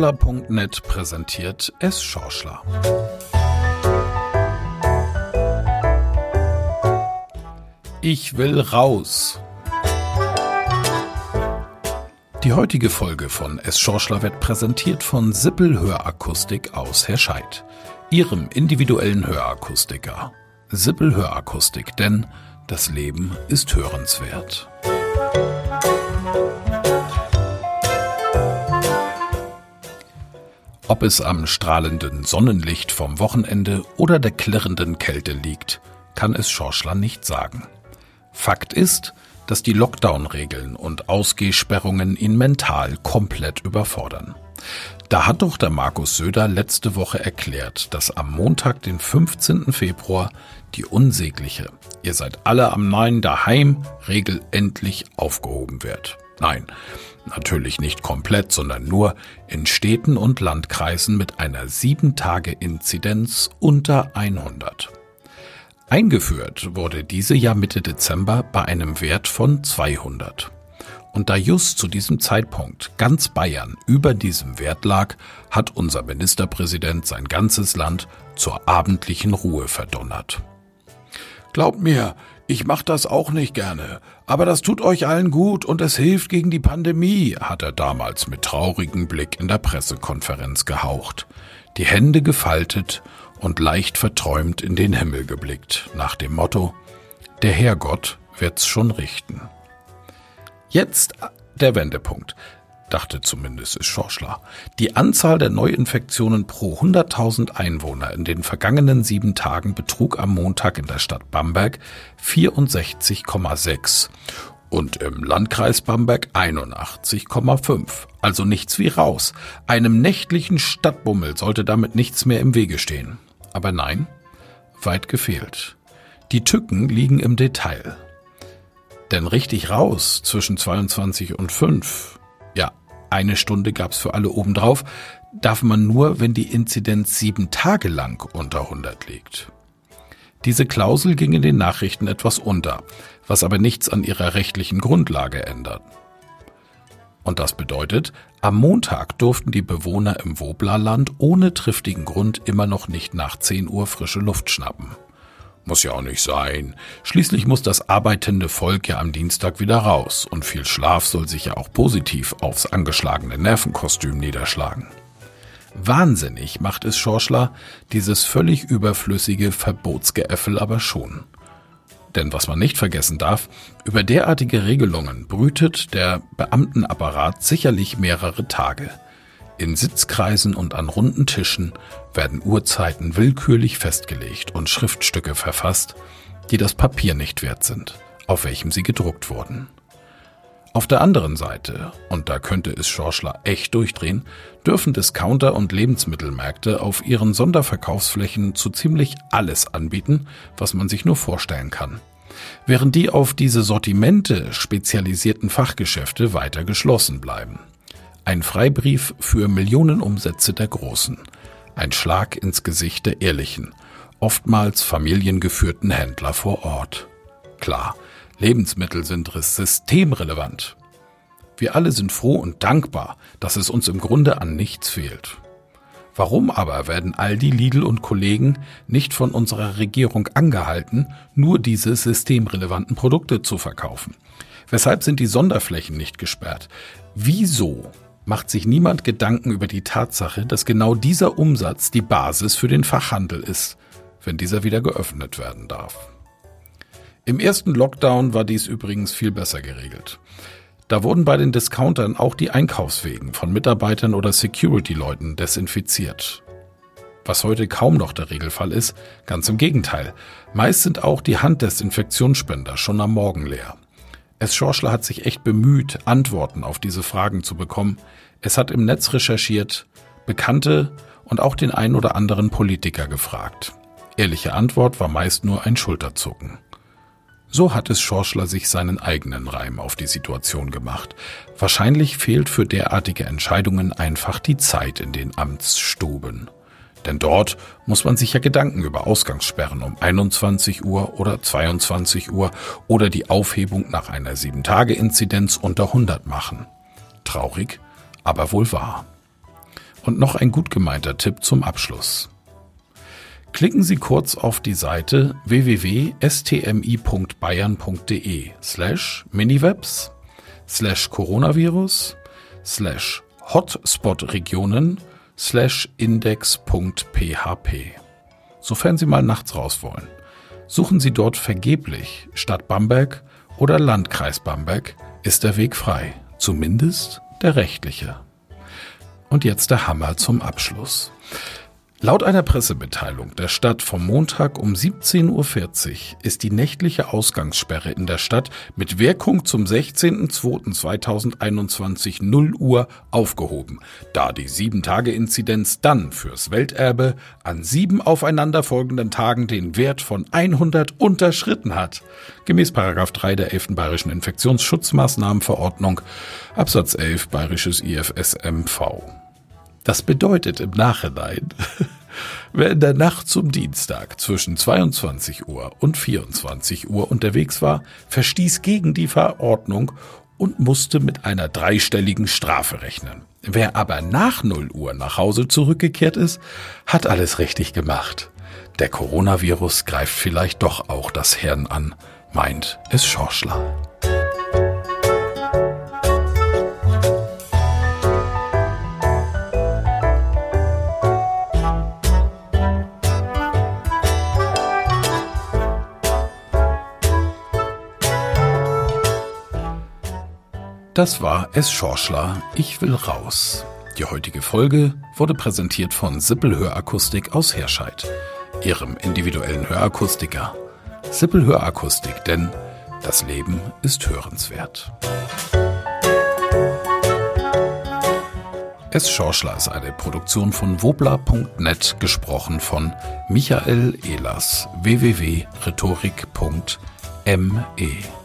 Wobbler.net präsentiert S. Schorschler. Ich will raus. Die heutige Folge von S. Schorschler wird präsentiert von Sippel Hörakustik aus Herscheid, ihrem individuellen Hörakustiker. Sippel Hörakustik, denn das Leben ist hörenswert. Ob es am strahlenden Sonnenlicht vom Wochenende oder der klirrenden Kälte liegt, kann es Schorschler nicht sagen. Fakt ist, dass die Lockdown-Regeln und Ausgehsperrungen ihn mental komplett überfordern. Da hat doch der Markus Söder letzte Woche erklärt, dass am Montag, den 15. Februar, die unsägliche Ihr seid alle am Nein daheim Regel endlich aufgehoben wird. Nein, natürlich nicht komplett, sondern nur in Städten und Landkreisen mit einer 7-Tage-Inzidenz unter 100. Eingeführt wurde diese ja Mitte Dezember bei einem Wert von 200. Und da just zu diesem Zeitpunkt ganz Bayern über diesem Wert lag, hat unser Ministerpräsident sein ganzes Land zur abendlichen Ruhe verdonnert. Glaubt mir, ich mach das auch nicht gerne, aber das tut euch allen gut und es hilft gegen die Pandemie, hat er damals mit traurigem Blick in der Pressekonferenz gehaucht, die Hände gefaltet und leicht verträumt in den Himmel geblickt, nach dem Motto, der Herrgott wird's schon richten. Jetzt der Wendepunkt, dachte zumindest Schorschler. Die Anzahl der Neuinfektionen pro 100.000 Einwohner in den vergangenen sieben Tagen betrug am Montag in der Stadt Bamberg 64,6 und im Landkreis Bamberg 81,5. Also nichts wie raus. Einem nächtlichen Stadtbummel sollte damit nichts mehr im Wege stehen. Aber nein, weit gefehlt. Die Tücken liegen im Detail. Denn richtig raus zwischen 22 und 5, ja, eine Stunde gab's für alle obendrauf, darf man nur, wenn die Inzidenz sieben Tage lang unter 100 liegt. Diese Klausel ging in den Nachrichten etwas unter, was aber nichts an ihrer rechtlichen Grundlage ändert. Und das bedeutet, am Montag durften die Bewohner im Woblerland ohne triftigen Grund immer noch nicht nach 10 Uhr frische Luft schnappen. Muss ja auch nicht sein. Schließlich muss das arbeitende Volk ja am Dienstag wieder raus und viel Schlaf soll sich ja auch positiv aufs angeschlagene Nervenkostüm niederschlagen. Wahnsinnig macht es Schorschler dieses völlig überflüssige Verbotsgeäffel aber schon. Denn was man nicht vergessen darf, über derartige Regelungen brütet der Beamtenapparat sicherlich mehrere Tage. In Sitzkreisen und an runden Tischen werden Uhrzeiten willkürlich festgelegt und Schriftstücke verfasst, die das Papier nicht wert sind, auf welchem sie gedruckt wurden. Auf der anderen Seite, und da könnte es Schorschler echt durchdrehen, dürfen Discounter und Lebensmittelmärkte auf ihren Sonderverkaufsflächen zu ziemlich alles anbieten, was man sich nur vorstellen kann. Während die auf diese Sortimente spezialisierten Fachgeschäfte weiter geschlossen bleiben. Ein Freibrief für Millionenumsätze der Großen. Ein Schlag ins Gesicht der ehrlichen, oftmals familiengeführten Händler vor Ort. Klar, Lebensmittel sind systemrelevant. Wir alle sind froh und dankbar, dass es uns im Grunde an nichts fehlt. Warum aber werden Aldi, Lidl und Kollegen nicht von unserer Regierung angehalten, nur diese systemrelevanten Produkte zu verkaufen? Weshalb sind die Sonderflächen nicht gesperrt? Wieso macht sich niemand Gedanken über die Tatsache, dass genau dieser Umsatz die Basis für den Fachhandel ist, wenn dieser wieder geöffnet werden darf. Im ersten Lockdown war dies übrigens viel besser geregelt. Da wurden bei den Discountern auch die Einkaufswegen von Mitarbeitern oder Security-Leuten desinfiziert. Was heute kaum noch der Regelfall ist, ganz im Gegenteil. Meist sind auch die Handdesinfektionsspender schon am Morgen leer. S. Schorschler hat sich echt bemüht, Antworten auf diese Fragen zu bekommen. Es hat im Netz recherchiert, Bekannte und auch den ein oder anderen Politiker gefragt. Ehrliche Antwort war meist nur ein Schulterzucken. So hat es Schorschler sich seinen eigenen Reim auf die Situation gemacht. Wahrscheinlich fehlt für derartige Entscheidungen einfach die Zeit in den Amtsstuben. Denn dort muss man sich ja Gedanken über Ausgangssperren um 21 Uhr oder 22 Uhr oder die Aufhebung nach einer 7-Tage-Inzidenz unter 100 machen. Traurig, aber wohl wahr. Und noch ein gut gemeinter Tipp zum Abschluss. Klicken Sie kurz auf die Seite www.stmi.bayern.de slash miniwebs slash coronavirus slash hotspot-regionen slash index.php. Sofern Sie mal nachts raus wollen, suchen Sie dort vergeblich Stadt Bamberg oder Landkreis Bamberg, ist der Weg frei, zumindest der rechtliche. Und jetzt der Hammer zum Abschluss. Laut einer Pressemitteilung der Stadt vom Montag um 17.40 Uhr ist die nächtliche Ausgangssperre in der Stadt mit Wirkung zum 16.02.2021 0 Uhr aufgehoben, da die 7-Tage-Inzidenz dann fürs Welterbe an sieben aufeinanderfolgenden Tagen den Wert von 100 unterschritten hat. Gemäß 3 der 11. Bayerischen Infektionsschutzmaßnahmenverordnung Absatz 11 Bayerisches IFSMV. Das bedeutet im Nachhinein, wer in der Nacht zum Dienstag zwischen 22 Uhr und 24 Uhr unterwegs war, verstieß gegen die Verordnung und musste mit einer dreistelligen Strafe rechnen. Wer aber nach 0 Uhr nach Hause zurückgekehrt ist, hat alles richtig gemacht. Der Coronavirus greift vielleicht doch auch das Hirn an, meint es Schorschler. Das war Es Schorschler, Ich will raus. Die heutige Folge wurde präsentiert von Sippel Hörakustik aus Herscheid, ihrem individuellen Hörakustiker. Sippel Hörakustik, denn das Leben ist hörenswert. Es Schorschler ist eine Produktion von wobla.net, gesprochen von Michael Ehlers, www.rhetorik.me.